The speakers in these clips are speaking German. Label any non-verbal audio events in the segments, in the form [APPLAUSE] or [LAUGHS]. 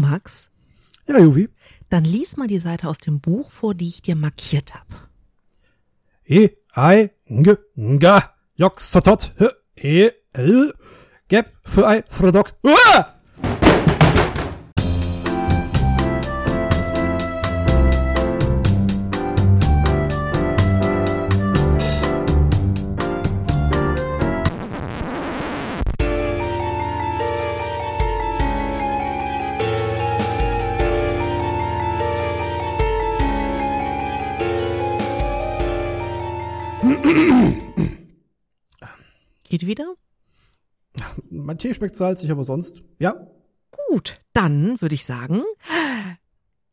Max, Ja, Juvi. dann lies mal die Seite aus dem Buch vor, die ich dir markiert habe. E, I, G, Ga, Jox, Totot, H, E, L, Gep, für I, Frodok. Uah! Geht wieder? Mein Tee schmeckt salzig, aber sonst, ja. Gut, dann würde ich sagen,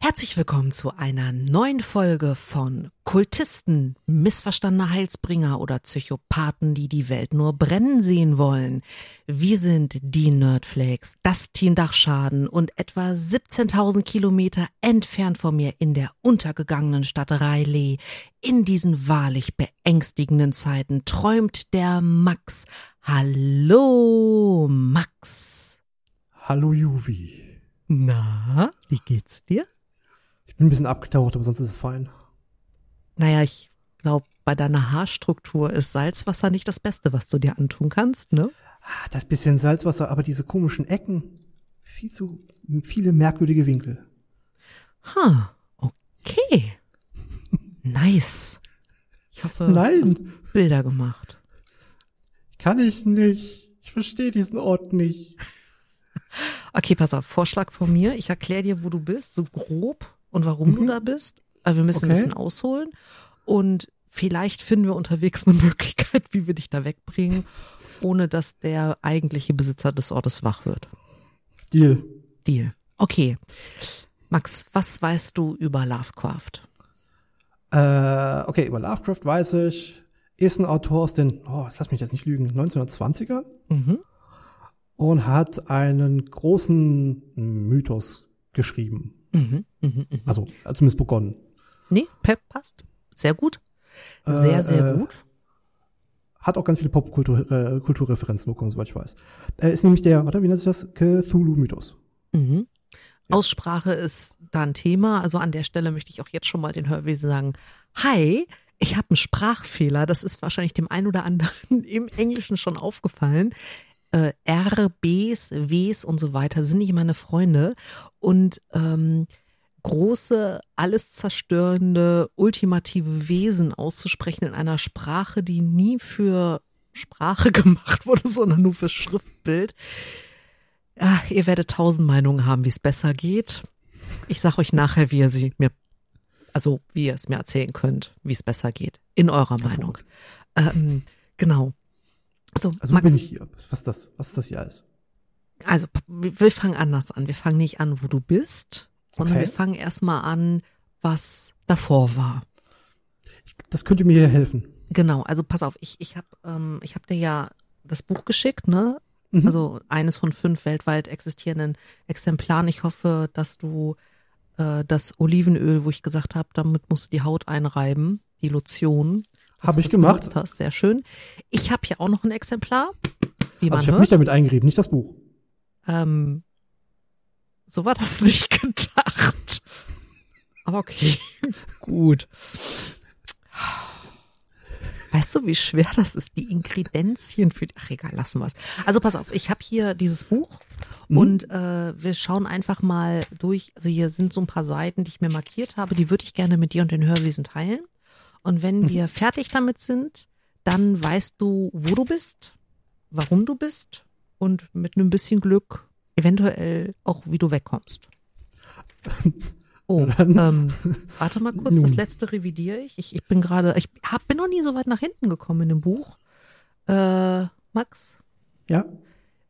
herzlich willkommen zu einer neuen Folge von Kultisten, missverstandene Heilsbringer oder Psychopathen, die die Welt nur brennen sehen wollen. Wir sind die Nerdflakes, das Team Dachschaden und etwa 17.000 Kilometer entfernt von mir in der untergegangenen Stadt Rayleigh. In diesen wahrlich beängstigenden Zeiten träumt der Max. Hallo, Max. Hallo, Juvi. Na, wie geht's dir? Bin ein bisschen abgetaucht, aber sonst ist es fein. Naja, ich glaube, bei deiner Haarstruktur ist Salzwasser nicht das Beste, was du dir antun kannst, ne? Ah, Das bisschen Salzwasser, aber diese komischen Ecken. Viel zu viele merkwürdige Winkel. Ha, okay. [LAUGHS] Nice. Ich hoffe, Nein. du hast Bilder gemacht. Kann ich nicht. Ich verstehe diesen Ort nicht. [LAUGHS] Okay, pass auf, Vorschlag von mir. Ich erkläre dir, wo du bist, so grob und warum du Mhm. da bist. Also wir müssen ein Okay. bisschen ausholen und vielleicht finden wir unterwegs eine [LAUGHS] Möglichkeit, wie wir dich da wegbringen, ohne dass der eigentliche Besitzer des Ortes wach wird. Deal. Deal. Okay. Max, was weißt du über Lovecraft? Äh, okay, über Lovecraft weiß ich, ist ein Autor aus den, oh, lass mich jetzt nicht lügen, 1920ern Mhm. und hat einen großen Mythos geschrieben. Mhm. Mhm. Mhm. Also, äh, zumindest begonnen. Nee, Pep passt. Sehr gut. Sehr, Äh, sehr äh, gut. Hat auch ganz viele Popkulturreferenzen äh, bekommen, soweit ich weiß. Er ist nämlich der, warte, wie nennt sich das? Cthulhu-Mythos. Mhm. Aussprache ist da ein Thema. Also an der Stelle möchte ich auch jetzt schon mal den Hörwesen sagen, hi, ich habe einen Sprachfehler. Das ist wahrscheinlich dem einen oder anderen [LAUGHS] im Englischen schon aufgefallen. Äh, R, Bs, Ws und so weiter sind nicht meine Freunde. Und ähm, große, alles zerstörende, ultimative Wesen auszusprechen in einer Sprache, die nie für Sprache [LAUGHS] gemacht wurde, sondern nur für Schriftbild. Ja, ihr werdet tausend Meinungen haben, wie es besser geht. Ich sag euch nachher, wie ihr sie mir, also wie ihr es mir erzählen könnt, wie es besser geht. In eurer Meinung. Ähm, genau. Also, Also Max, bin ich hier. Was ist das? Was ist das hier alles? also wir fangen anders an. Wir fangen nicht an, wo du bist, sondern Okay. wir fangen erstmal an, was davor war. Das könnte mir hier helfen. Genau, also pass auf, ich, ich habe ähm, ich hab dir ja das Buch geschickt, ne? Mhm. Also eines von fünf weltweit existierenden Exemplaren. Ich hoffe, dass du äh, das Olivenöl, wo ich gesagt habe, damit musst du die Haut einreiben, die Lotion. Dass Hab du ich gemacht. Hast. Sehr schön. Ich habe hier auch noch ein Exemplar, wie man Also ich habe mich damit eingerieben, nicht das Buch. Ähm, so war das [LAUGHS] nicht gedacht. Aber okay, [LAUGHS] gut. Weißt du, wie schwer das ist, die Ingredienzien für die, ach egal, lassen wir es. Also pass auf, ich habe hier dieses Buch Mhm. und äh, wir schauen einfach mal durch. Also hier sind so ein paar Seiten, die ich mir markiert habe, die würde ich gerne mit dir und den Hörwesen teilen. Und wenn wir [LAUGHS] fertig damit sind, dann weißt du, wo du bist, warum du bist und mit einem bisschen Glück eventuell auch, wie du wegkommst. [LAUGHS] Oh, ähm, [LAUGHS] warte mal kurz, das letzte revidiere ich. Ich, ich bin gerade, ich hab, bin noch nie so weit nach hinten gekommen in dem Buch. Äh, Max, Ja?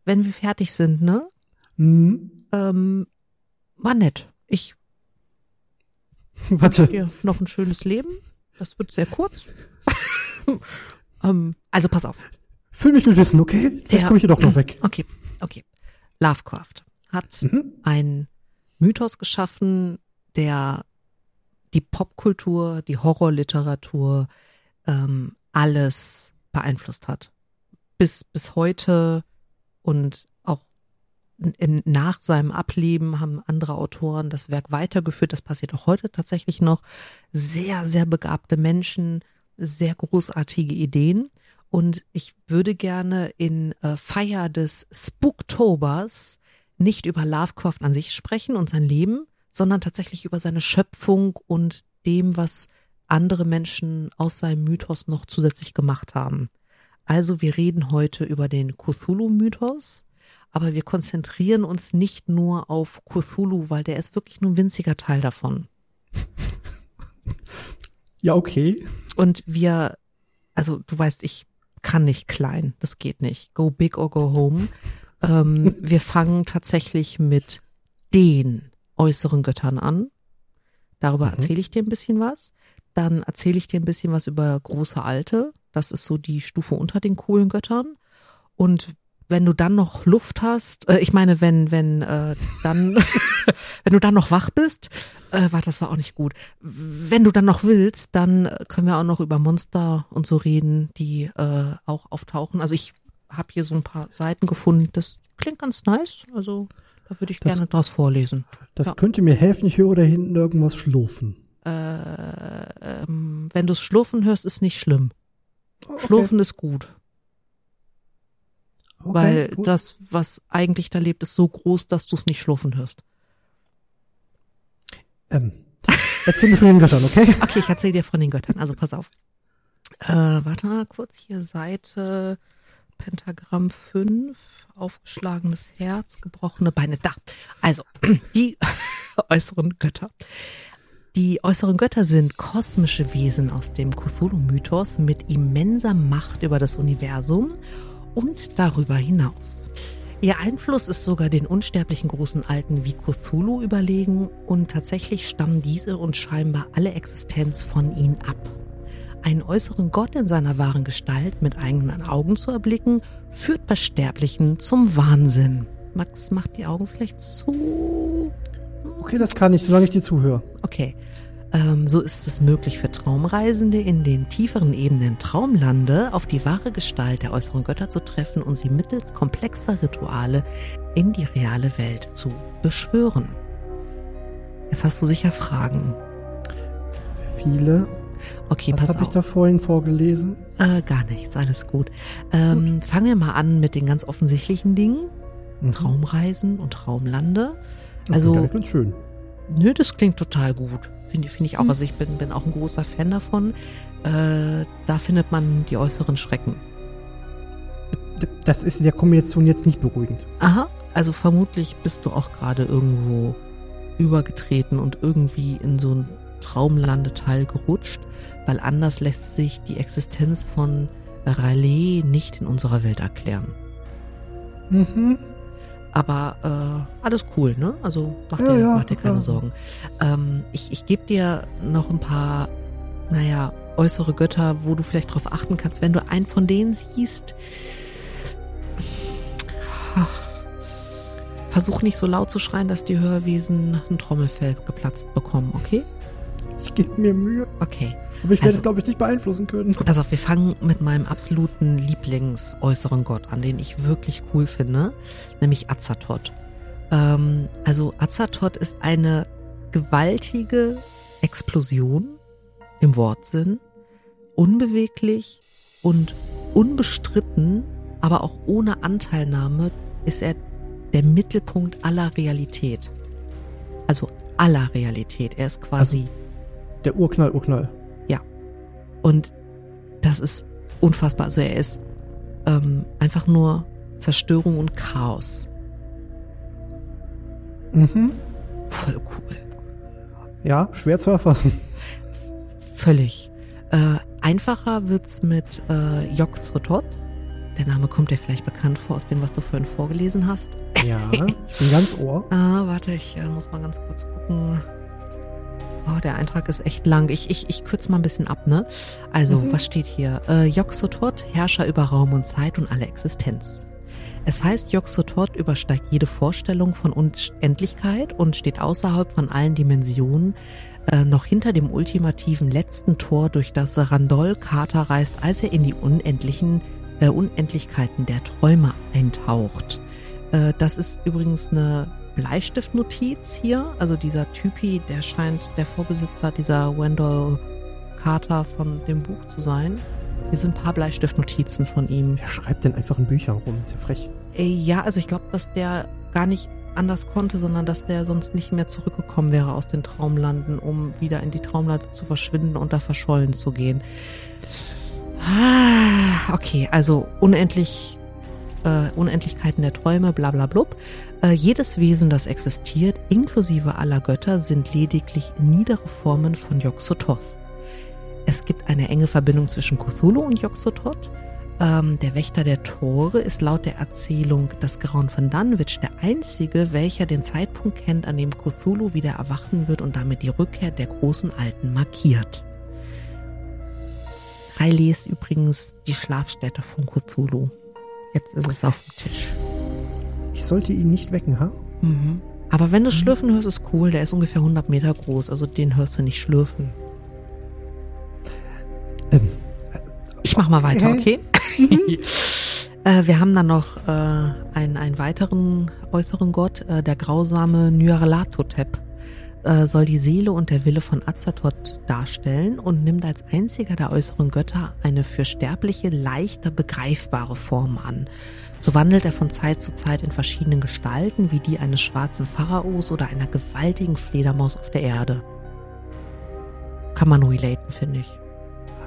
wenn wir fertig sind, ne? Mhm. Ähm, war nett. Ich Warte. dir noch ein schönes Leben. Das wird sehr kurz. [LAUGHS] ähm, also pass auf. Füll mich mit Wissen, okay? Vielleicht komme ich hier doch noch [CLEARS THROAT] weg. Okay, okay. Lovecraft hat Mhm. einen Mythos geschaffen, der die Popkultur, die Horrorliteratur, ähm, alles beeinflusst hat. Bis, bis heute und in, nach seinem Ableben haben andere Autoren das Werk weitergeführt. Das passiert auch heute tatsächlich noch. Sehr, sehr begabte Menschen, sehr großartige Ideen. Und ich würde gerne in äh, Feier des Spooktobers nicht über Lovecraft an sich sprechen und sein Leben, sondern tatsächlich über seine Schöpfung und dem, was andere Menschen aus seinem Mythos noch zusätzlich gemacht haben. Also wir reden heute über den Cthulhu-Mythos, aber wir konzentrieren uns nicht nur auf Cthulhu, weil der ist wirklich nur ein winziger Teil davon. [LAUGHS] Ja, okay. Und wir, also du weißt, ich kann nicht klein, das geht nicht. Go big or go home. Ähm, [LAUGHS] wir fangen tatsächlich mit den äußeren Göttern an. Darüber mhm. erzähle ich dir ein bisschen was. Dann erzähle ich dir ein bisschen was über große Alte. Das ist so die Stufe unter den coolen Göttern. Und wenn du dann noch Luft hast, äh, ich meine, wenn, wenn äh, dann, [LAUGHS] wenn du dann noch wach bist, äh, warte, das war auch nicht gut. Wenn du dann noch willst, dann können wir auch noch über Monster und so reden, die äh, auch auftauchen. Also ich habe hier so ein paar Seiten gefunden. Das klingt ganz nice. Also da würde ich das, gerne draus vorlesen. Das ja. könnte mir helfen. Ich höre da hinten irgendwas schlurfen. Äh, ähm, wenn du es schlurfen hörst, ist nicht schlimm. Okay. Schlurfen ist gut. Okay, weil gut. das, was eigentlich da lebt, ist so groß, dass du es nicht schlurfen hörst. Ähm, erzähl mir von den Göttern, okay? [LAUGHS] Okay, ich erzähl dir von den Göttern. Also pass auf. Äh, warte mal kurz hier, Seite Pentagramm 5, aufgeschlagenes Herz, gebrochene Beine. Da. Also, [CLEARS THROAT] die [LAUGHS] äußeren Götter. Die äußeren Götter sind kosmische Wesen aus dem Cthulhu-Mythos mit immenser Macht über das Universum und darüber hinaus. Ihr Einfluss ist sogar den unsterblichen großen Alten wie Cthulhu überlegen und tatsächlich stammen diese und scheinbar alle Existenz von ihnen ab. Einen äußeren Gott in seiner wahren Gestalt mit eigenen Augen zu erblicken, führt bei Sterblichen zum Wahnsinn. Max macht die Augen vielleicht zu. Okay, das kann ich, solange ich dir zuhöre. Okay. Ähm, so ist es möglich für Traumreisende in den tieferen Ebenen Traumlande auf die wahre Gestalt der äußeren Götter zu treffen und sie mittels komplexer Rituale in die reale Welt zu beschwören. Jetzt hast du sicher Fragen. Viele. Okay, Was habe ich da vorhin vorgelesen? Äh, gar nichts, alles gut. Ähm, gut. Fangen wir mal an mit den ganz offensichtlichen Dingen. Mhm. Traumreisen und Traumlande. Also, das ganz schön. Nö, das klingt total gut. Finde find ich auch. Also ich bin, bin auch ein großer Fan davon. Äh, da findet man die äußeren Schrecken. Das ist in der Kombination jetzt nicht beruhigend. Aha, also vermutlich bist du auch gerade irgendwo übergetreten und irgendwie in so ein Traumlandeteil gerutscht, weil anders lässt sich die Existenz von Raleigh nicht in unserer Welt erklären. Mhm. Aber äh, alles cool, ne? Also mach dir, ja, mach dir keine ja. Sorgen. Ähm, ich ich gebe dir noch ein paar, naja, äußere Götter, wo du vielleicht drauf achten kannst, wenn du einen von denen siehst. Versuch nicht so laut zu schreien, dass die Hörwesen ein Trommelfell geplatzt bekommen, okay? Ich gebe mir Mühe. Okay. Aber ich werde also, es, glaube ich, nicht beeinflussen können. [LAUGHS] Pass auf, wir fangen mit meinem absoluten Lieblingsäußeren Gott an, den ich wirklich cool finde, nämlich Azathoth. Ähm, also Azathoth ist eine gewaltige Explosion im Wortsinn, unbeweglich und unbestritten, aber auch ohne Anteilnahme ist er der Mittelpunkt aller Realität. Also aller Realität. Er ist quasi also der Urknall, Urknall. Und das ist unfassbar. Also er ist ähm, einfach nur Zerstörung und Chaos. Mhm. Voll cool. Ja, schwer zu erfassen. Völlig. Äh, einfacher wird's mit äh, Yog-Sothoth. Der Name kommt dir vielleicht bekannt vor aus dem, was du vorhin vorgelesen hast. Ja, ich bin ganz ohr. ah, warte, ich äh, muss mal ganz kurz gucken. Oh, der Eintrag ist echt lang. Ich, ich, ich kürze mal ein bisschen ab, ne? Also, mhm. was steht hier? Äh, Yog-Sothoth, Herrscher über Raum und Zeit und alle Existenz. Es heißt, Yog-Sothoth übersteigt jede Vorstellung von Unendlichkeit und steht außerhalb von allen Dimensionen, äh, noch hinter dem ultimativen letzten Tor, durch das Randol Kater reist, als er in die unendlichen äh, Unendlichkeiten der Träume eintaucht. Äh, das ist übrigens eine Bleistiftnotiz hier. Also dieser Typi, der scheint der Vorbesitzer dieser Wendell Carter von dem Buch zu sein. Hier sind ein paar Bleistiftnotizen von ihm. Wer schreibt denn einfach in Büchern rum? Ist ja frech. Äh, ja, also ich glaube, dass der gar nicht anders konnte, sondern dass der sonst nicht mehr zurückgekommen wäre aus den Traumlanden, um wieder in die Traumlande zu verschwinden und da verschollen zu gehen. Ah, okay, also unendlich, äh, Unendlichkeiten der Träume, bla bla blub. Äh, jedes Wesen, das existiert, inklusive aller Götter, sind lediglich niedere Formen von Yog-Sothoth. Es gibt eine enge Verbindung zwischen Cthulhu und Yog-Sothoth. Ähm, der Wächter der Tore ist laut der Erzählung das Grauen von Dunwich der einzige, welcher den Zeitpunkt kennt, an dem Cthulhu wieder erwachen wird und damit die Rückkehr der großen Alten markiert. Riley ist übrigens die Schlafstätte von Cthulhu. Jetzt ist es auf dem Tisch. Ich sollte ihn nicht wecken, ha? Mhm. Aber wenn du schlürfen hörst, ist cool. Der ist ungefähr 100 Meter groß, also den hörst du nicht schlürfen. Ähm, Ich mach mal weiter, okay? Mhm. [LAUGHS] äh, wir haben dann noch äh, einen, einen weiteren äußeren Gott, äh, der grausame Nyarlathotep. Äh, soll die Seele und der Wille von Azathoth darstellen und nimmt als einziger der äußeren Götter eine für Sterbliche leichter begreifbare Form an. So wandelt er von Zeit zu Zeit in verschiedenen Gestalten, wie die eines schwarzen Pharaos oder einer gewaltigen Fledermaus auf der Erde. Kann man relaten, finde ich.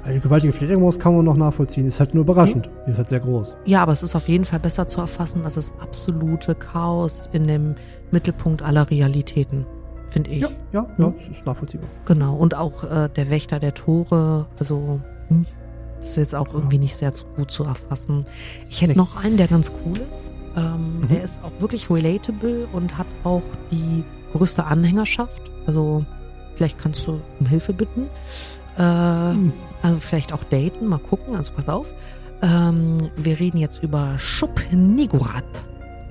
Eine gewaltige Fledermaus kann man noch nachvollziehen. Ist halt nur überraschend. Die ist halt sehr groß. Ja, aber es ist auf jeden Fall besser zu erfassen als das absolute Chaos in dem Mittelpunkt aller Realitäten, finde ich. Ja, ja, ja, das ist nachvollziehbar. Genau. Und auch äh, der Wächter der Tore, also hm, das ist jetzt auch irgendwie nicht sehr gut zu erfassen. Ich hätte Nee. noch einen, der ganz cool ist. Ähm, Mhm. Der ist auch wirklich relatable und hat auch die größte Anhängerschaft. Also vielleicht kannst du um Hilfe bitten. Äh, Hm. also vielleicht auch daten, mal gucken, also pass auf. Ähm, wir reden jetzt über Schup Nigurat,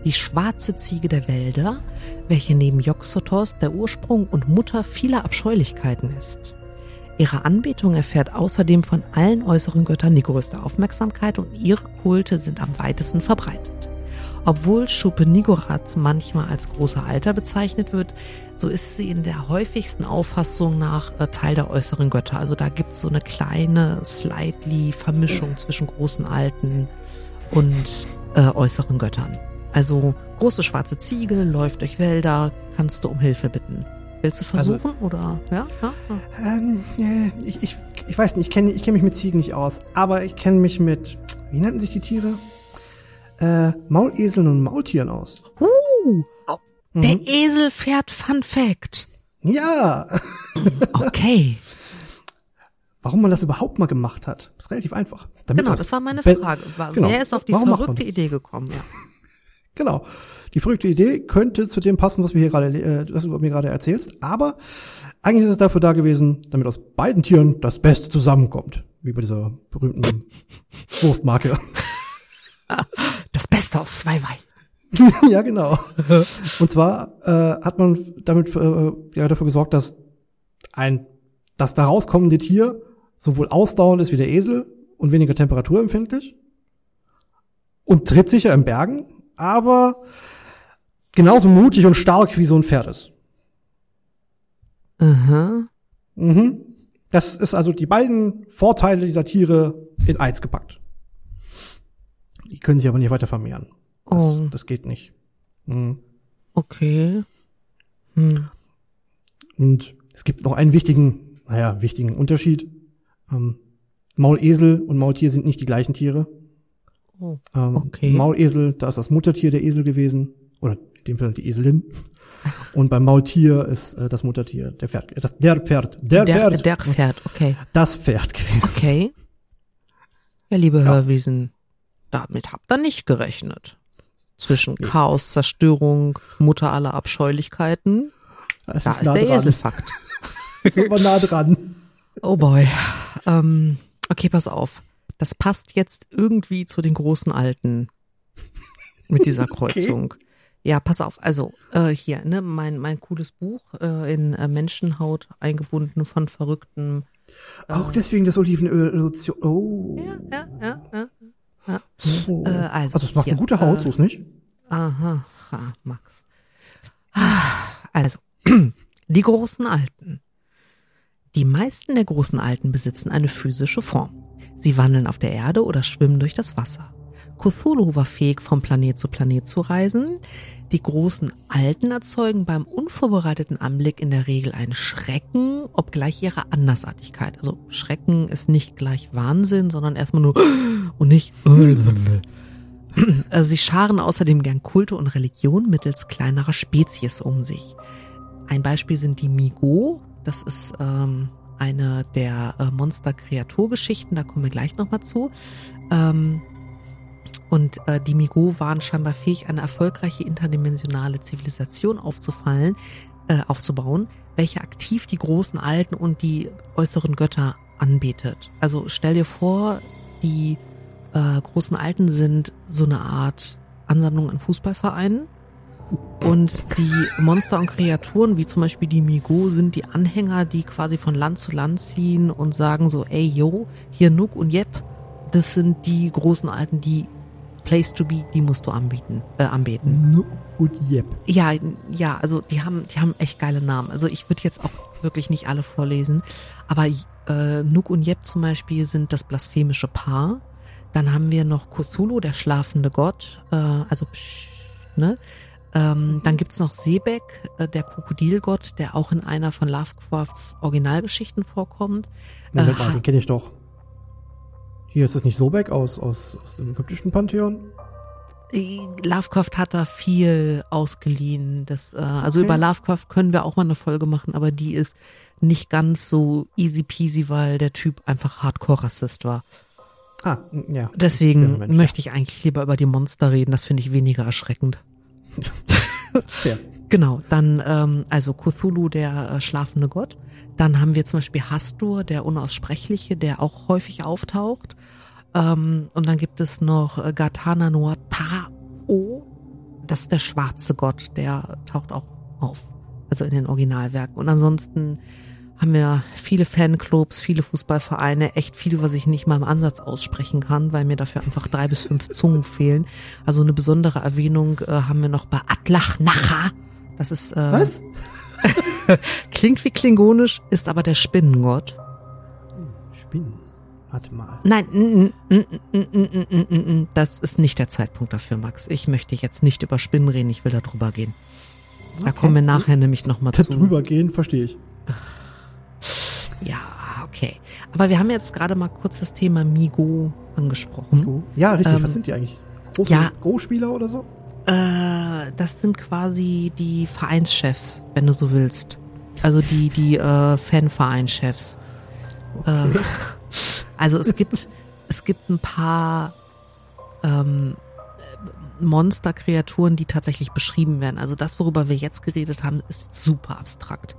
die schwarze Ziege der Wälder, welche neben Yog-Sothoth der Ursprung und Mutter vieler Abscheulichkeiten ist. Ihre Anbetung erfährt außerdem von allen äußeren Göttern die größte Aufmerksamkeit und ihre Kulte sind am weitesten verbreitet. Obwohl Schupenigorat manchmal als großer Alter bezeichnet wird, so ist sie in der häufigsten Auffassung nach äh, Teil der äußeren Götter. Also da gibt es so eine kleine, slightly Vermischung zwischen großen Alten und äh, äußeren Göttern. Also große schwarze Ziege läuft durch Wälder, kannst du um Hilfe bitten. Willst du Also- versuchen oder ja? ja? ja. Ähm, äh, ich, ich, ich weiß nicht, ich kenne ich kenn mich mit Ziegen nicht aus, aber ich kenne mich mit, wie nannten sich die Tiere? Äh, Mauleseln und Maultieren aus. Uh, Mhm. der Esel fährt Fun Fact. Ja, [LAUGHS] Okay, warum man das überhaupt mal gemacht hat, ist relativ einfach. Damit genau, das war meine Frage. War, Genau. Wer ist auf die Warum verrückte? Idee gekommen? Ja. Genau. Die verrückte Idee könnte zu dem passen, was wir hier gerade, äh, was du mir gerade erzählst, aber eigentlich ist es dafür da gewesen, damit aus beiden Tieren das Beste zusammenkommt. Wie bei dieser berühmten [LAUGHS] Wurstmarke. [LAUGHS] Das Beste aus zwei Weinen. [LAUGHS] ja, genau. Und zwar äh, hat man damit äh, ja, dafür gesorgt, dass ein das daraus kommende Tier sowohl ausdauernd ist wie der Esel und weniger temperaturempfindlich und tritt sicher in Bergen, aber genauso mutig und stark wie so ein Pferd ist. Aha. Mhm. Das ist also die beiden Vorteile dieser Tiere in eins gepackt. Die können sich aber nicht weiter vermehren. Das, Oh. das geht nicht. Mhm. Okay. Hm. Und es gibt noch einen wichtigen, naja, wichtigen Unterschied. Ähm, Maulesel und Maultier sind nicht die gleichen Tiere. Oh. Ähm, Okay. Maulesel, da ist das Muttertier der Esel gewesen. Oder in dem Fall die Eselin. Und beim Maultier ist äh, das Muttertier der Pferd, äh, das, der Pferd, der, Der, Pferd, der Pferd, okay. das Pferd gewesen. Okay. Ja, liebe Hörwiesen, damit habt ihr nicht gerechnet. Zwischen Chaos, Zerstörung, Mutter aller Abscheulichkeiten, Das da ist, der dran. Eselfakt. [LAUGHS] Ist aber nah dran. Oh boy. Ähm, okay, pass auf. Das passt jetzt irgendwie zu den großen Alten mit dieser [LAUGHS] Kreuzung. Ja, pass auf. Also äh, hier, ne, mein mein cooles Buch äh, in äh, Menschenhaut eingebunden von verrückten. Auch deswegen das Olivenöl. Oh. Ja, ja, ja, ja. oh. Äh, also, also es macht hier, eine gute Haut, äh, so ist nicht. Aha, ha, Max. Also, [CLEARS THROAT] die großen Alten. Die meisten der großen Alten besitzen eine physische Form. Sie wandeln auf der Erde oder schwimmen durch das Wasser. Cthulhu war fähig, vom Planet zu Planet zu reisen. Die großen Alten erzeugen beim unvorbereiteten Anblick in der Regel einen Schrecken, obgleich ihrer Andersartigkeit. Also Schrecken ist nicht gleich Wahnsinn, sondern erstmal nur und nicht. Sie scharen außerdem gern Kulte und Religion mittels kleinerer Spezies um sich. Ein Beispiel sind die Migo. Das ist ähm, eine der äh, Monster-Kreaturgeschichten, da kommen wir gleich nochmal zu. Ähm, und äh, die Migo waren scheinbar fähig, eine erfolgreiche interdimensionale Zivilisation aufzufallen, äh, aufzubauen, welche aktiv die großen Alten und die äußeren Götter anbetet. Also stell dir vor, die äh, großen Alten sind so eine Art Ansammlung an Fußballvereinen. Und die Monster und Kreaturen, wie zum Beispiel die Migo, sind die Anhänger, die quasi von Land zu Land ziehen und sagen so, ey, yo, hier Nook und Jep, das sind die großen Alten, die Place to be, die musst du anbieten, äh, anbeten. Nook und Jep. Ja, ja, also die haben, die haben echt geile Namen. Also ich würde jetzt auch wirklich nicht alle vorlesen, aber äh, Nook und Jep zum Beispiel sind das blasphemische Paar. Dann haben wir noch Cthulhu, der schlafende Gott, äh, also psch, ne? Ähm, dann gibt's noch Sebek, äh, der Krokodilgott, der auch in einer von Lovecrafts Originalgeschichten vorkommt. Moment Äh, mal, den kenne ich doch. Hier ist es nicht Sobek aus, aus, aus dem ägyptischen Pantheon? Äh, Lovecraft hat da viel ausgeliehen. Das, äh, also Okay. über Lovecraft können wir auch mal eine Folge machen, aber die ist nicht ganz so easy peasy, weil der Typ einfach Hardcore-Rassist war. Ah, ja. Deswegen Mensch, möchte ich eigentlich lieber über die Monster reden. Das finde ich weniger erschreckend. [LAUGHS] ja. Genau, dann ähm, also Cthulhu, der äh, schlafende Gott. Dann haben wir zum Beispiel Hastur, der Unaussprechliche, der auch häufig auftaucht. Ähm, und dann gibt es noch äh, Gatana Noa Tao. Das ist der schwarze Gott, der taucht auch auf. Also in den Originalwerken. Und ansonsten haben wir viele Fanclubs, viele Fußballvereine, echt viel, was ich nicht mal im Ansatz aussprechen kann, weil mir dafür einfach drei bis fünf Zungen fehlen. Also eine besondere Erwähnung äh, haben wir noch bei Atlachnacha. Das ist äh, was? klingt wie klingonisch, ist aber der Spinnengott. Spinnen. Warte mal. Nein, das ist nicht der Zeitpunkt dafür, Max. Ich möchte jetzt nicht über Spinnen reden, ich will da drüber gehen. Da kommen wir nachher nämlich nochmal zu. Drüber gehen, verstehe ich. Ach. Ja, okay. Aber wir haben jetzt gerade mal kurz das Thema Migo angesprochen. Ja, richtig. Ähm, Was sind die eigentlich? Große ja. Go-Spieler oder so? Äh, das sind quasi die Vereinschefs, wenn du so willst. Also die, die äh, Fanvereinschefs. Okay. Äh, [LAUGHS] also es gibt, es gibt ein paar ähm, Monsterkreaturen, die tatsächlich beschrieben werden. Also das, worüber wir jetzt geredet haben, ist super abstrakt.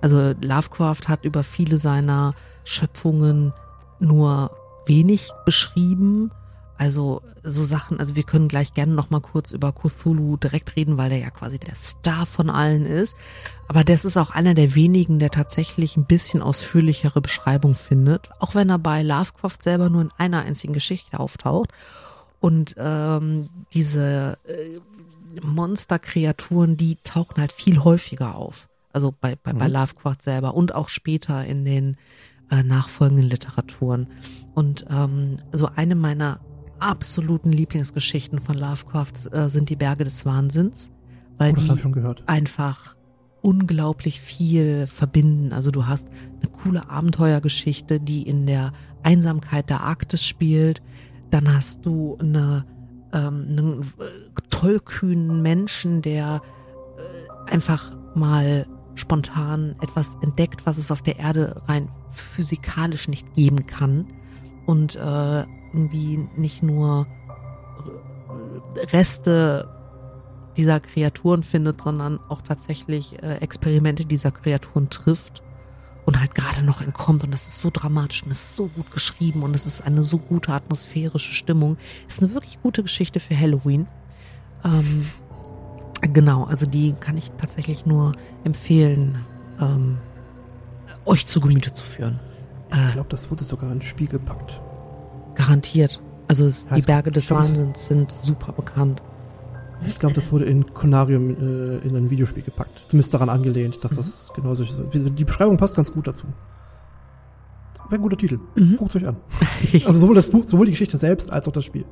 Also Lovecraft hat über viele seiner Schöpfungen nur wenig beschrieben. Also so Sachen, also wir können gleich gerne noch mal kurz über Cthulhu direkt reden, weil der ja quasi der Star von allen ist. Aber das ist auch einer der wenigen, der tatsächlich ein bisschen ausführlichere Beschreibung findet, auch wenn er bei Lovecraft selber nur in einer einzigen Geschichte auftaucht. Und ähm, diese äh, Monsterkreaturen, die tauchen halt viel häufiger auf. Also bei, bei, bei Mhm. Lovecraft selber und auch später in den äh, nachfolgenden Literaturen. Und ähm, so eine meiner absoluten Lieblingsgeschichten von Lovecraft äh, sind die Berge des Wahnsinns, weil Oh, die schon gehört. einfach unglaublich viel verbinden. Also du hast eine coole Abenteuergeschichte, die in der Einsamkeit der Arktis spielt. Dann hast du eine, ähm, einen äh, tollkühnen Menschen, der äh, einfach mal spontan etwas entdeckt, was es auf der Erde rein physikalisch nicht geben kann. Und äh, irgendwie nicht nur Reste dieser Kreaturen findet, sondern auch tatsächlich äh, Experimente dieser Kreaturen trifft und halt gerade noch entkommt. Und das ist so dramatisch und ist so gut geschrieben und es ist eine so gute atmosphärische Stimmung. Ist eine wirklich gute Geschichte für Halloween. Ähm, genau, also die kann ich tatsächlich nur empfehlen, ähm, euch zu Gemüte zu führen. Ich Äh, glaube, das wurde sogar ins Spiel gepackt. garantiert. Also es, die Berge des es- Wahnsinns sind super bekannt. Ich glaube, das wurde in Conarium äh, in ein Videospiel gepackt. Zumindest daran angelehnt, dass Mhm. das genauso ist. Die Beschreibung passt ganz gut dazu. Wäre ein guter Titel. Mhm. Guckt euch an. [LAUGHS] Also sowohl das Buch, sowohl die Geschichte selbst als auch das Spiel.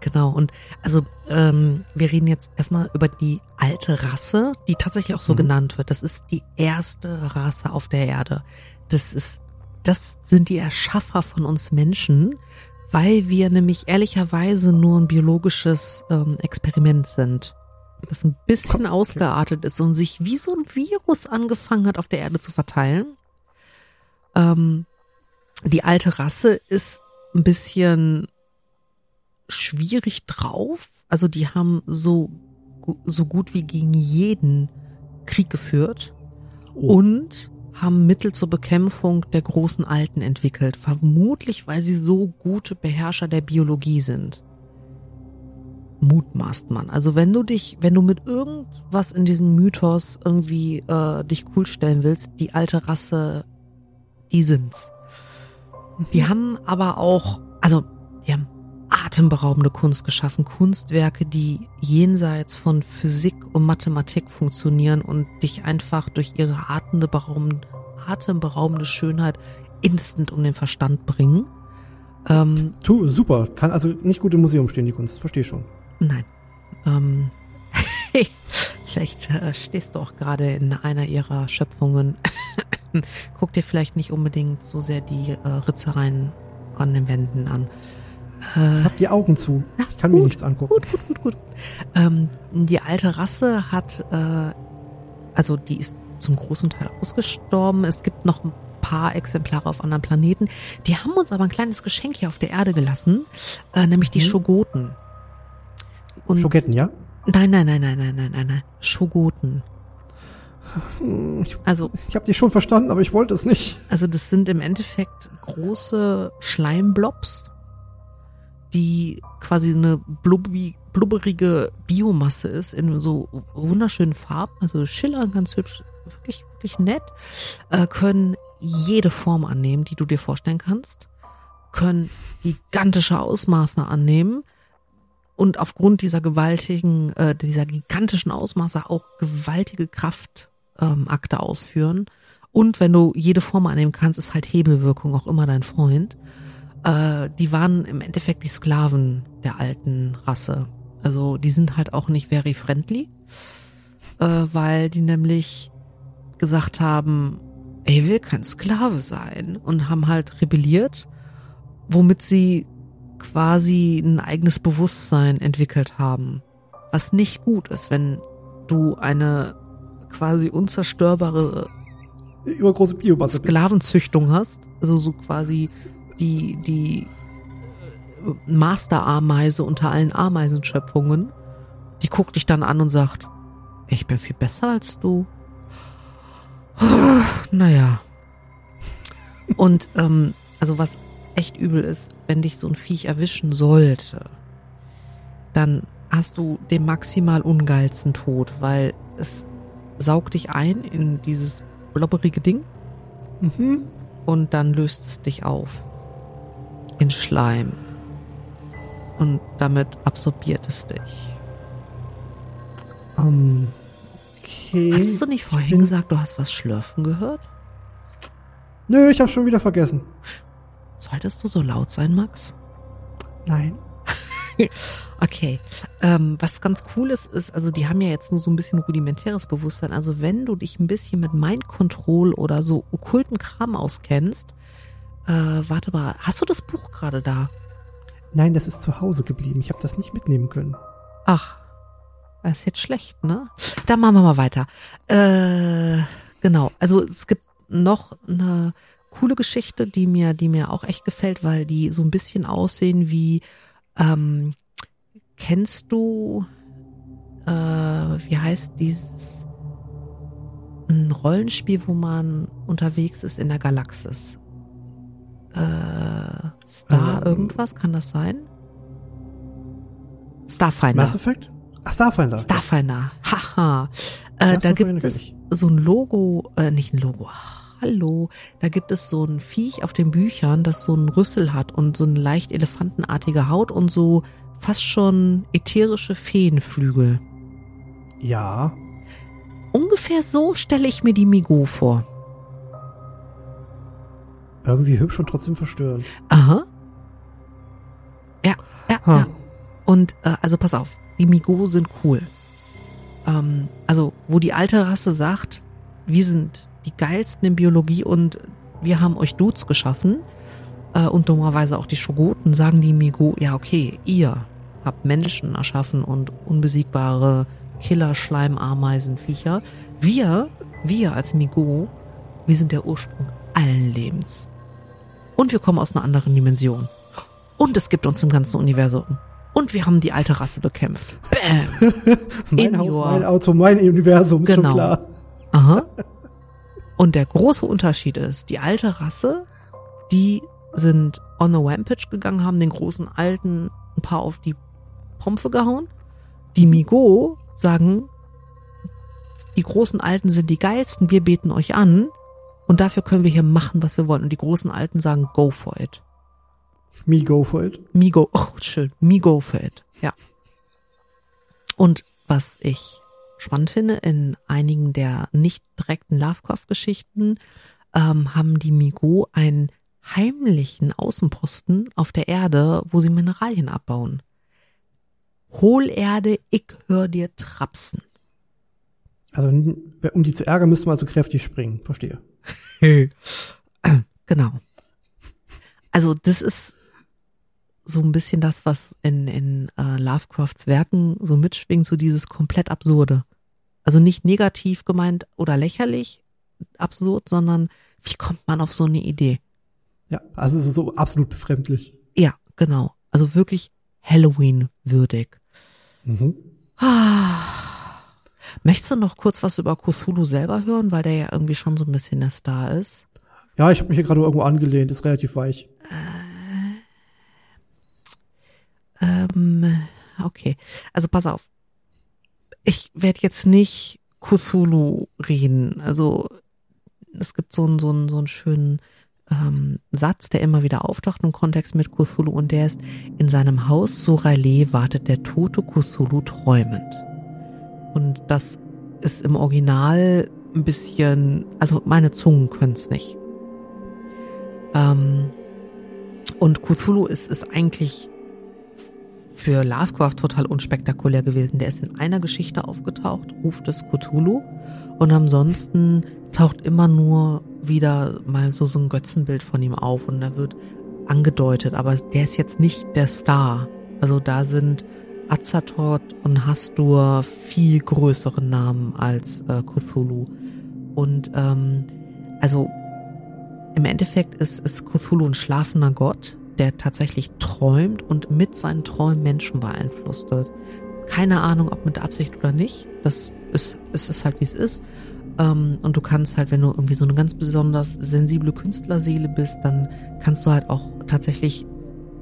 Genau, und also ähm, wir reden jetzt erstmal über die alte Rasse, die tatsächlich auch so Mhm. genannt wird. Das ist die erste Rasse auf der Erde. Das ist, das sind die Erschaffer von uns Menschen, weil wir nämlich ehrlicherweise nur ein biologisches ähm, Experiment sind. Das ein bisschen ausgeartet ist und sich wie so ein Virus angefangen hat, auf der Erde zu verteilen. Ähm, die alte Rasse ist ein bisschen schwierig drauf. Also die haben so, so gut wie gegen jeden Krieg geführt Oh. und haben Mittel zur Bekämpfung der großen Alten entwickelt. Vermutlich, weil sie so gute Beherrscher der Biologie sind. Mutmaßt man. Also wenn du dich, wenn du mit irgendwas in diesem Mythos irgendwie äh, dich cool stellen willst, die alte Rasse, die sind's. Die haben aber auch, also die haben atemberaubende Kunst geschaffen, Kunstwerke, die jenseits von Physik und Mathematik funktionieren und dich einfach durch ihre atemberaubende, atemberaubende Schönheit instant um den Verstand bringen. Ähm, Tu, super. Kann also nicht gut im Museum stehen, die Kunst. Verstehe schon. nein. Ähm, [LAUGHS] vielleicht äh, stehst du auch gerade in einer ihrer Schöpfungen. [LAUGHS] Guck dir vielleicht nicht unbedingt so sehr die äh, Ritzereien an den Wänden an. Äh, Hab die Augen zu. Ich kann mir gut, nichts angucken. Gut, gut, gut, gut. Ähm, die alte Rasse hat, äh, also die ist zum großen Teil ausgestorben. Es gibt noch ein paar Exemplare auf anderen Planeten. Die haben uns aber ein kleines Geschenk hier auf der Erde gelassen, äh, nämlich die Mhm. Schogoten. Und Schogetten, ja? nein, nein, nein, nein, nein, nein, nein, nein. Schogoten. Ich, Also, ich habe dich schon verstanden, aber ich wollte es nicht. also das sind im Endeffekt große Schleimblobs, die quasi eine blubberige Biomasse ist in so wunderschönen Farben, also schillern ganz hübsch, wirklich, wirklich nett, äh, können jede Form annehmen, die du dir vorstellen kannst, können gigantische Ausmaße annehmen und aufgrund dieser gewaltigen, äh, dieser gigantischen Ausmaße auch gewaltige Kraftakte ähm, ausführen. Und wenn du jede Form annehmen kannst, ist halt Hebelwirkung auch immer dein Freund. Äh, die waren im Endeffekt die Sklaven der alten Rasse. Also die sind halt auch nicht very friendly, äh, weil die nämlich gesagt haben, ich will kein Sklave sein und haben halt rebelliert, womit sie quasi ein eigenes Bewusstsein entwickelt haben. Was nicht gut ist, wenn du eine quasi unzerstörbare Übergroße bist. Sklavenzüchtung hast, also so quasi die, die Masterameise unter allen Ameisenschöpfungen, die guckt dich dann an und sagt, ich bin viel besser als du. [SIGHS] Naja. Und ähm, also was echt übel ist, wenn dich so ein Viech erwischen sollte, dann hast du den maximal ungeilsten Tod, weil es saugt dich ein in dieses blobberige Ding Mhm. und dann löst es dich auf in Schleim und damit absorbiert es dich. Ähm, okay. Hattest du nicht vorhin gesagt, du hast was schlürfen gehört? Nö, ich habe schon wieder vergessen. Solltest du so laut sein, Max? Nein. [LAUGHS] Okay. Ähm, was ganz cool ist, ist, also die haben ja jetzt nur so ein bisschen rudimentäres Bewusstsein. Also wenn du dich ein bisschen mit Mind Control oder so okkulten Kram auskennst, äh, warte mal, hast du das Buch gerade da? Nein, das ist zu Hause geblieben. Ich habe das nicht mitnehmen können. Ach, das ist jetzt schlecht, ne? Dann machen wir mal weiter. Äh, genau, also es gibt noch eine coole Geschichte, die mir, die mir auch echt gefällt, weil die so ein bisschen aussehen wie, ähm, kennst du, äh, wie heißt dieses, ein Rollenspiel, wo man unterwegs ist in der Galaxis? Äh, Star Ähm. irgendwas, kann das sein? Starfinder. Mass Effect? Ach, Starfinder. Starfinder. Haha. Äh, da gibt es so ein Logo, äh, nicht ein Logo. Hallo. Da gibt es so ein Viech auf den Büchern, das so einen Rüssel hat und so eine leicht elefantenartige Haut und so fast schon ätherische Feenflügel. Ja. Ungefähr so stelle ich mir die Migo vor. Irgendwie hübsch und trotzdem verstörend. Aha. Ja, ja, Ha. ja. Und äh, also pass auf, die Migo sind cool. Ähm, also, wo die alte Rasse sagt, wir sind die geilsten in Biologie und wir haben euch Dudes geschaffen äh, und dummerweise auch die Shogoten, sagen die Migo, ja okay, ihr habt Menschen erschaffen und unbesiegbare Killer-Schleimameisen-Viecher. Wir, wir als Migo, wir sind der Ursprung allen Lebens. Und wir kommen aus einer anderen Dimension. Und es gibt uns im ganzen Universum. Und wir haben die alte Rasse bekämpft. Bam! [LAUGHS] Mein In Haus, your- mein Auto, mein Universum, ist Genau. schon klar. Aha. Und der große Unterschied ist, die alte Rasse, die sind on a Rampage gegangen, haben den großen Alten ein paar auf die Pompe gehauen. Die Migo sagen, die großen Alten sind die geilsten, wir beten euch an und dafür können wir hier machen, was wir wollen. Und die großen Alten sagen, go for it. Me go for it. Me go, oh, schön, me go for it, ja. Und was ich spannend finde, in einigen der nicht direkten Lovecraft-Geschichten ähm, haben die Migo einen heimlichen Außenposten auf der Erde, wo sie Mineralien abbauen. Hohlerde, ich hör dir trapsen. Also, um die zu ärgern, müsste man also kräftig springen. Verstehe. [LAUGHS] Genau. Also das ist so ein bisschen das, was in, in äh, Lovecrafts Werken so mitschwingt, so dieses komplett Absurde. Also nicht negativ gemeint oder lächerlich absurd, sondern wie kommt man auf so eine Idee? Ja, also es ist so absolut befremdlich. Ja, genau. Also wirklich Halloween-würdig. Mhm. Möchtest du noch kurz was über Cthulhu selber hören, weil der ja irgendwie schon so ein bisschen der Star ist? Ja, ich habe mich hier gerade irgendwo angelehnt, ist relativ weich. Ähm, okay. Also pass auf. Ich werde jetzt nicht Cthulhu reden. Also es gibt so einen, so einen, so einen schönen ähm, Satz, der immer wieder auftaucht im Kontext mit Cthulhu und der ist, in seinem Haus Sorale wartet der tote Cthulhu träumend. Und das ist im Original ein bisschen, also meine Zungen können es nicht. Ähm, und Cthulhu ist, ist eigentlich für Lovecraft total unspektakulär gewesen. Der ist in einer Geschichte aufgetaucht, Ruf des Cthulhu. Und ansonsten taucht immer nur wieder mal so, so ein Götzenbild von ihm auf und da wird angedeutet. Aber der ist jetzt nicht der Star. Also da sind Azathoth und Hastur viel größere Namen als äh, Cthulhu. Und ähm, also im Endeffekt ist, ist Cthulhu ein schlafender Gott, der tatsächlich träumt und mit seinen Träumen Menschen beeinflusst wird. Keine Ahnung, ob mit Absicht oder nicht. Das ist, es ist halt, wie es ist. Ähm, und du kannst halt, wenn du irgendwie so eine ganz besonders sensible Künstlerseele bist, dann kannst du halt auch tatsächlich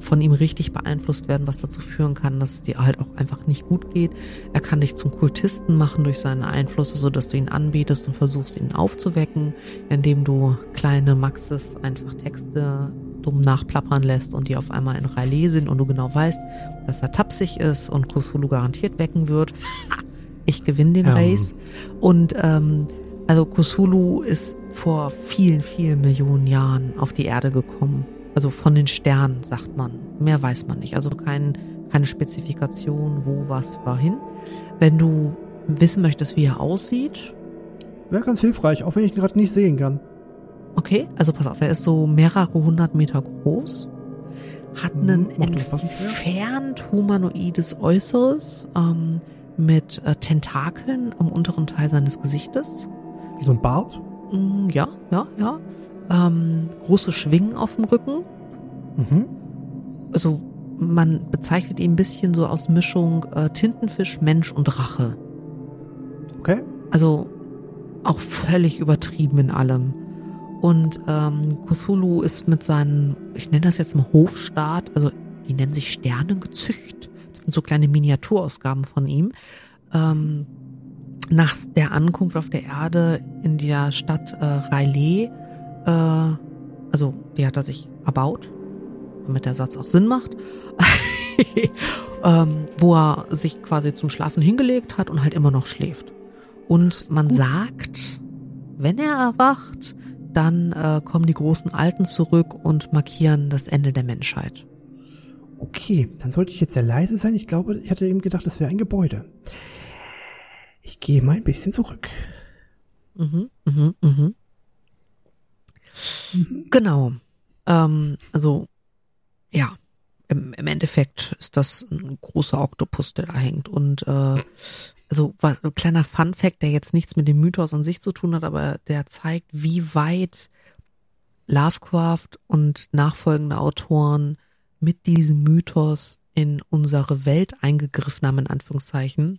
von ihm richtig beeinflusst werden, was dazu führen kann, dass es dir halt auch einfach nicht gut geht. Er kann dich zum Kultisten machen durch seine Einflüsse, so dass du ihn anbetest und versuchst, ihn aufzuwecken, indem du kleine Maxes einfach Texte dumm nachplappern lässt und die auf einmal in Relais sind und du genau weißt, dass er tapsig ist und Cthulhu garantiert wecken wird. Ich gewinne den Ähm. Race. Und ähm, also Cthulhu ist vor vielen, vielen Millionen Jahren auf die Erde gekommen. Also von den Sternen, sagt man. Mehr weiß man nicht. Also kein, keine Spezifikation, wo was wohin. Wenn du wissen möchtest, wie er aussieht, Wäre ganz hilfreich, auch wenn ich ihn gerade nicht sehen kann. okay, also pass auf, er ist so mehrere hundert Meter groß, hat Mhm, ein entfernt humanoides Äußeres ähm, mit äh, Tentakeln am unteren Teil seines Gesichtes. Wie so ein Bart. Mm, ja, ja, ja. Ähm, große Schwingen auf dem Rücken. Mhm. Also man bezeichnet ihn ein bisschen so aus Mischung äh, Tintenfisch, Mensch und Rache. Okay. Also auch völlig übertrieben in allem. Und ähm, Cthulhu ist mit seinen, ich nenne das jetzt mal Hofstaat, also die nennen sich Sternengezücht. Das sind so kleine Miniaturausgaben von ihm. Ähm, nach der Ankunft auf der Erde in der Stadt äh, Rayleigh, äh, also die hat er sich erbaut, damit der Satz auch Sinn macht. [LAUGHS] ähm, wo er sich quasi zum Schlafen hingelegt hat und halt immer noch schläft. Und man sagt, wenn er erwacht, dann äh, kommen die großen Alten zurück und markieren das Ende der Menschheit. Okay, dann sollte ich jetzt sehr leise sein. Ich glaube, ich hatte eben gedacht, das wäre ein Gebäude. Ich gehe mal ein bisschen zurück. Mhm, mhm, mhm. Genau. Ähm, also, ja, im, im Endeffekt ist das ein großer Oktopus, der da hängt. Und äh, also was, ein kleiner Fun Fact, der jetzt nichts mit dem Mythos an sich zu tun hat, aber der zeigt, wie weit Lovecraft und nachfolgende Autoren mit diesem Mythos in unsere Welt eingegriffen haben, in Anführungszeichen.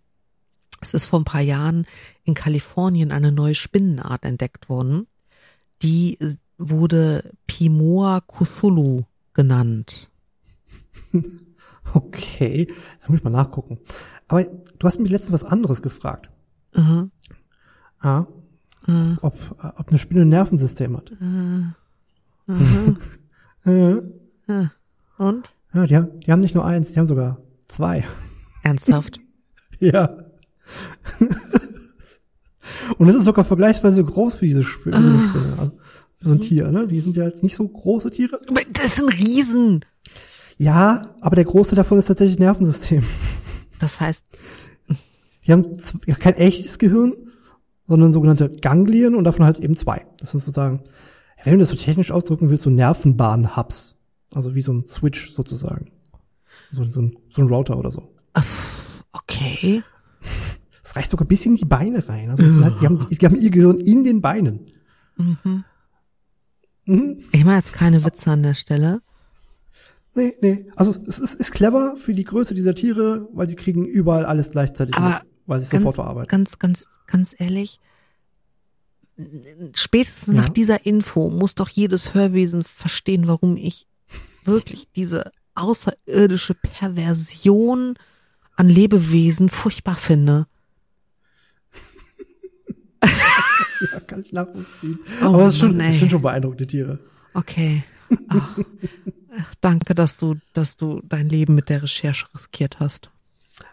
Es ist vor ein paar Jahren in Kalifornien eine neue Spinnenart entdeckt worden. Die wurde Pimoa Cthulhu genannt. [LAUGHS] Okay, da muss ich mal nachgucken. Aber du hast mich letztens was anderes gefragt. Mhm. Ah, Mhm. ob, ob eine Spinne ein Nervensystem hat. [LAUGHS] Mhm. Mhm. Äh, Und? ja, die, haben, die haben nicht nur eins, die haben sogar zwei. Ernsthaft? [LAUGHS] Ja. Und es ist sogar vergleichsweise groß für diese Sp- eine Spinne. Also so ein Tier, ne? Die sind ja jetzt nicht so große Tiere. Das ein Riesen. Ja, aber der große davon ist tatsächlich Nervensystem. Das heißt, Die haben kein echtes Gehirn, sondern sogenannte Ganglien und davon halt eben zwei. Das sind sozusagen, wenn du das so technisch ausdrücken willst, so Nervenbahn-Hubs. Also wie so ein Switch sozusagen. So, so, ein, so ein Router oder so. okay. Das reicht sogar bis in die Beine rein. Also das heißt, die haben, die haben ihr Gehirn in den Beinen. Mhm. Mhm. Ich mache jetzt keine Witze an der Stelle. Nee, nee. Also es ist, ist clever für die Größe dieser Tiere, weil sie kriegen überall alles gleichzeitig Aber mit, weil sie es sofort verarbeiten. Ganz, ganz, ganz ehrlich. Spätestens Ja. nach dieser Info muss doch jedes Hörwesen verstehen, warum ich wirklich diese außerirdische Perversion an Lebewesen furchtbar finde. Ja, [LAUGHS] kann ich nachvollziehen. Oh Aber es ist schon, sind schon beeindruckende Tiere. Okay. Ach, ach, danke, dass du, dass du dein Leben mit der Recherche riskiert hast.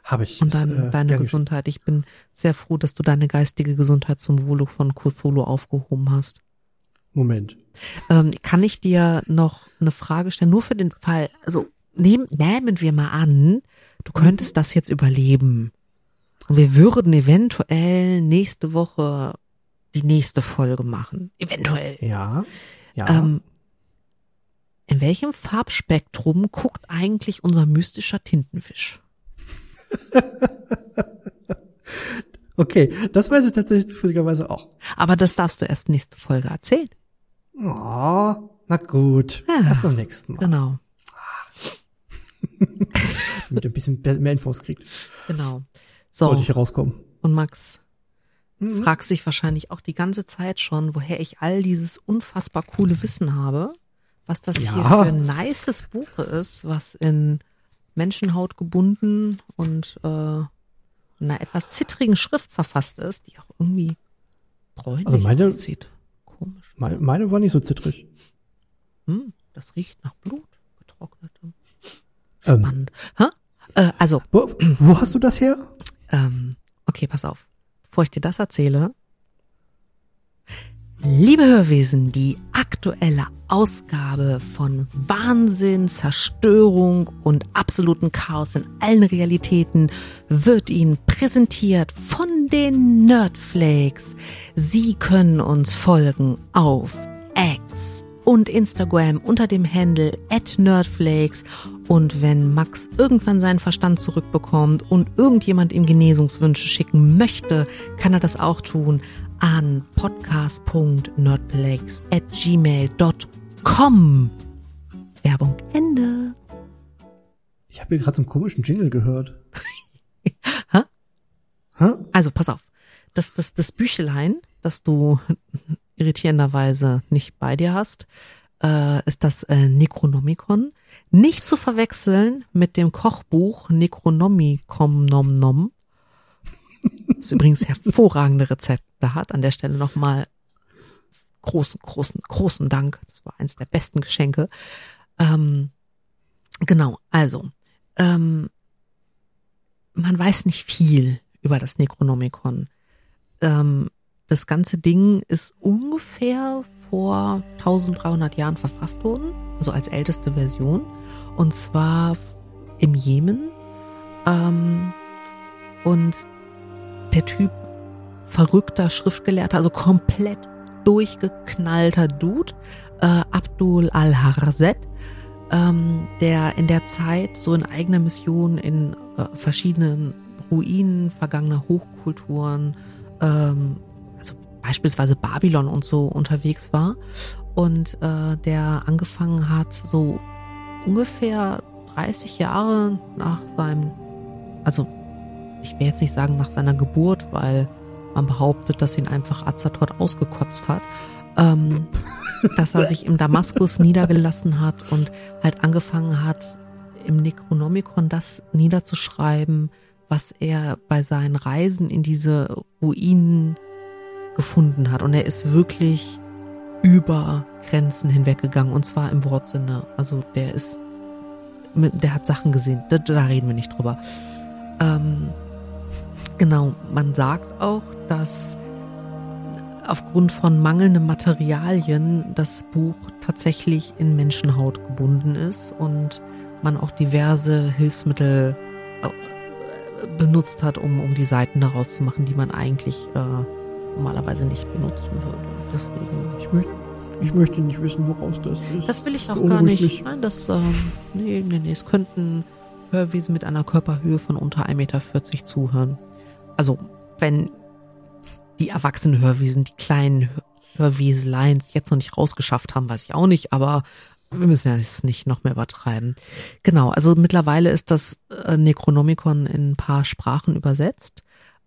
Habe ich. Und dann äh, deine Gesundheit. Ich bin sehr froh, dass du deine geistige Gesundheit zum Wohle von Cthulhu aufgehoben hast. Moment. Ähm, kann ich dir noch eine Frage stellen? Nur für den Fall, also nehm, nehmen wir mal an, du könntest das jetzt überleben. Und wir würden eventuell nächste Woche die nächste Folge machen. Eventuell. Ja. Ja. Ähm, in welchem Farbspektrum guckt eigentlich unser mystischer Tintenfisch? [LAUGHS] okay, das weiß ich tatsächlich zufälligerweise auch. Aber das darfst du erst nächste Folge erzählen. Oh, na gut. Ja. Erst beim nächsten Mal. Genau, [LAUGHS] Damit ihr ein bisschen mehr Infos kriegt. genau. Sollte So, ich herauskommen. und Max, Mhm. fragst dich wahrscheinlich auch die ganze Zeit schon, woher ich all dieses unfassbar coole Wissen habe, was das Ja. hier für ein nices Buch ist, was in Menschenhaut gebunden und äh, in einer etwas zittrigen Schrift verfasst ist, die auch irgendwie bräunlich Also meine- aussieht. Komisch. Meine, meine war nicht so zittrig. Hm, das riecht nach Blut, getrocknetem. Ähm, Spannend. Hä? Äh, also, wo, wo hast du das her? Ähm, okay, pass auf. Bevor ich dir das erzähle. Liebe Hörwesen, die aktuelle Ausgabe von Wahnsinn, Zerstörung und absoluten Chaos in allen Realitäten wird Ihnen präsentiert von den Nerdflakes. Sie können uns folgen auf X und Instagram unter dem Handle at Nerdflakes. Und wenn Max irgendwann seinen Verstand zurückbekommt und irgendjemand ihm Genesungswünsche schicken möchte, kann er das auch tun an podcast.nerdflakes at gmail.com. Werbung Ende. Ich habe hier gerade so einen komischen Jingle gehört. [LAUGHS] Hä? Hä? Also pass auf. Das, das, das Büchlein, das du irritierenderweise nicht bei dir hast, äh, ist das äh, Necronomicon. Nicht zu verwechseln mit dem Kochbuch Necronomicon Nom Nom. Das übrigens hervorragende Rezepte hat. An der Stelle nochmal großen, großen, großen Dank. Das war eines der besten Geschenke. Ähm, genau, also, ähm, man weiß nicht viel über das Necronomicon. Ähm, das ganze Ding ist ungefähr vor 1300 Jahren verfasst worden, also als älteste Version. Und zwar im Jemen. Ähm, und der Typ, verrückter Schriftgelehrter, also komplett durchgeknallter Dude, äh, Abdul al-Harzet, ähm, der in der Zeit so in eigener Mission in äh, verschiedenen Ruinen vergangener Hochkulturen, ähm, also beispielsweise Babylon und so unterwegs war und äh, der angefangen hat, so ungefähr 30 Jahre nach seinem, also ich will jetzt nicht sagen nach seiner Geburt, weil man behauptet, dass ihn einfach Azatot ausgekotzt hat, ähm, [LAUGHS] dass er sich im Damaskus niedergelassen hat und halt angefangen hat, im Necronomicon das niederzuschreiben, was er bei seinen Reisen in diese Ruinen gefunden hat. Und er ist wirklich über Grenzen hinweggegangen und zwar im Wortsinne. Also der ist, der hat Sachen gesehen. Da, da reden wir nicht drüber. Ähm, genau, man sagt auch, dass aufgrund von mangelnden Materialien das Buch tatsächlich in Menschenhaut gebunden ist und man auch diverse Hilfsmittel äh, benutzt hat, um, um die Seiten daraus zu machen, die man eigentlich äh, normalerweise nicht benutzen würde. Deswegen. Ich möchte, ich möchte nicht wissen, woraus das ist. Das will ich auch gar nicht. Mich. Nein, das, ähm, nee, nee, nee. Es könnten Hörwesen mit einer Körperhöhe von unter 1,40 Meter zuhören. Also, wenn die erwachsenen Hörwesen, die kleinen Hörweseleien jetzt noch nicht rausgeschafft haben, weiß ich auch nicht, aber wir müssen ja jetzt nicht noch mehr übertreiben. Genau, also mittlerweile ist das äh, Necronomicon in ein paar Sprachen übersetzt.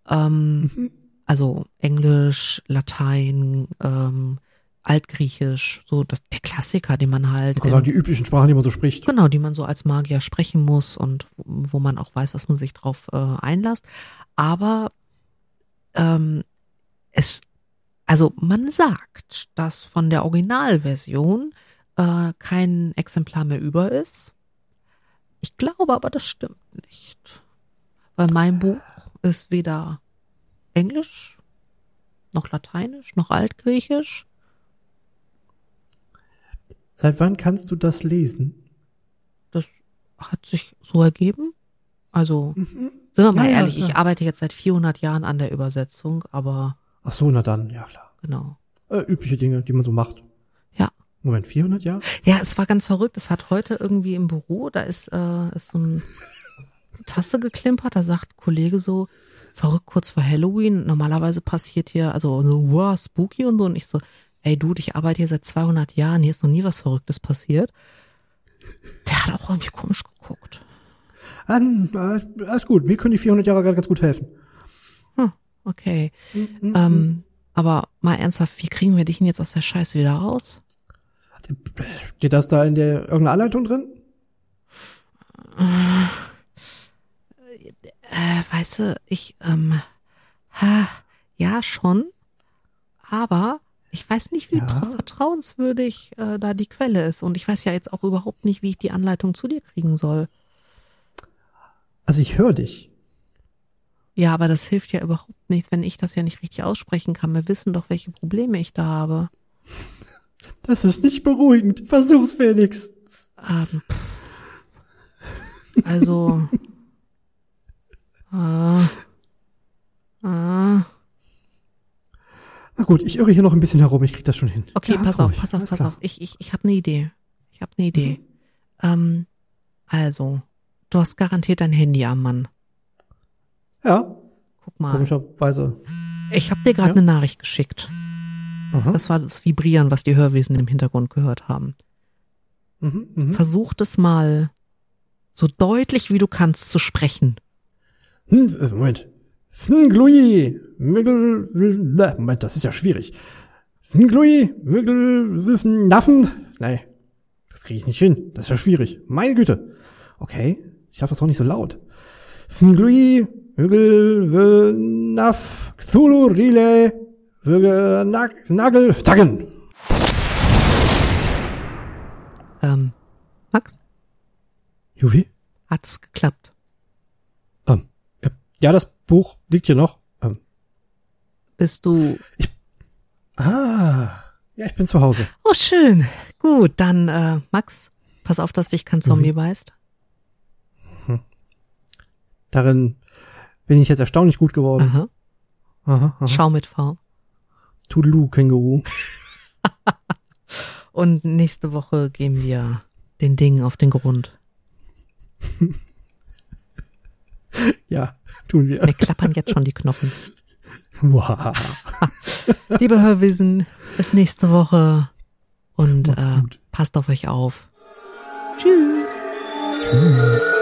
Ähm, mhm. Also Englisch, Latein, ähm, Altgriechisch, so das, der Klassiker, den man halt. Also die üblichen Sprachen, die man so spricht. Genau, die man so als Magier sprechen muss und wo man auch weiß, was man sich drauf äh, einlässt. Aber ähm, es, also man sagt, dass von der Originalversion äh, kein Exemplar mehr über ist. Ich glaube aber, das stimmt nicht. Weil mein Buch ist weder Englisch, noch Lateinisch, noch Altgriechisch. Seit wann kannst du das lesen? Das hat sich so ergeben. Also, mhm. sind wir mal ja, ehrlich, ja, ich arbeite jetzt seit 400 Jahren an der Übersetzung, aber. Ach so, na dann, ja klar. Genau. Äh, übliche Dinge, die man so macht. Ja. Moment, 400 Jahre? Ja, es war ganz verrückt. Es hat heute irgendwie im Büro, da ist, äh, ist so eine [LAUGHS] Tasse geklimpert, da sagt ein Kollege so, verrückt kurz vor Halloween, normalerweise passiert hier, also so, wow, spooky und so, und ich so, ey Dude, ich arbeite hier seit 200 Jahren, hier ist noch nie was Verrücktes passiert. Der hat auch irgendwie komisch geguckt. An, äh, alles gut, mir können die 400 Jahre gerade ganz gut helfen. Hm, okay. Mhm, mhm, ähm, mhm. aber mal ernsthaft, wie kriegen wir dich denn jetzt aus der Scheiße wieder raus? Steht das da in der irgendeiner Anleitung drin? Äh, weißt du, ich, ähm, ha, ja schon, aber ich weiß nicht, wie ja. vertrauenswürdig äh, da die Quelle ist. Und ich weiß ja jetzt auch überhaupt nicht, wie ich die Anleitung zu dir kriegen soll. Also ich höre dich. Ja, aber das hilft ja überhaupt nichts, wenn ich das ja nicht richtig aussprechen kann. Wir wissen doch, welche Probleme ich da habe. Das ist nicht beruhigend. Versuch's wenigstens. Ähm, also. Äh, äh, Na gut, ich irre hier noch ein bisschen herum. Ich krieg das schon hin. Okay, ja, pass auf, pass auf, pass klar. auf. Ich, ich, ich habe eine Idee. Ich habe eine Idee. Mhm. Ähm, also, Du hast garantiert dein Handy am Mann. Ja. Guck mal. Komischerweise. Ich habe dir gerade ja. eine Nachricht geschickt. Aha. Das war das Vibrieren, was die Hörwesen im Hintergrund gehört haben. Mhm, mh. Versuch das mal so deutlich wie du kannst zu sprechen. Hm, äh, Moment. Fnglui, Moment, das ist ja schwierig. Fnglui, Naffen. Nein, das kriege ich nicht hin. Das ist ja schwierig. Meine Güte. Okay, ich darf das auch nicht so laut. Fnglui, Hügel, Naf, Cthulhu, Rile, Nagel, Taggen. Ähm, Max? Juvi? Hat's geklappt? Ja, das Buch liegt hier noch. Ähm, Bist du. ah, ja, ich bin zu Hause. Oh, schön. Gut, dann, äh, Max, pass auf, dass dich kein Zombie beißt. Darin bin ich jetzt erstaunlich gut geworden. Aha. Aha, aha. Schau mit V. Toodaloo, Känguru. [LAUGHS] Und nächste Woche gehen wir den Dingen auf den Grund. [LAUGHS] [LAUGHS] Ja, tun wir. Mir klappern jetzt schon die Knochen. Wow. [LAUGHS] [LAUGHS] Liebe Hörwesen, bis nächste Woche und äh, passt auf euch auf. Tschüss. Tschüss.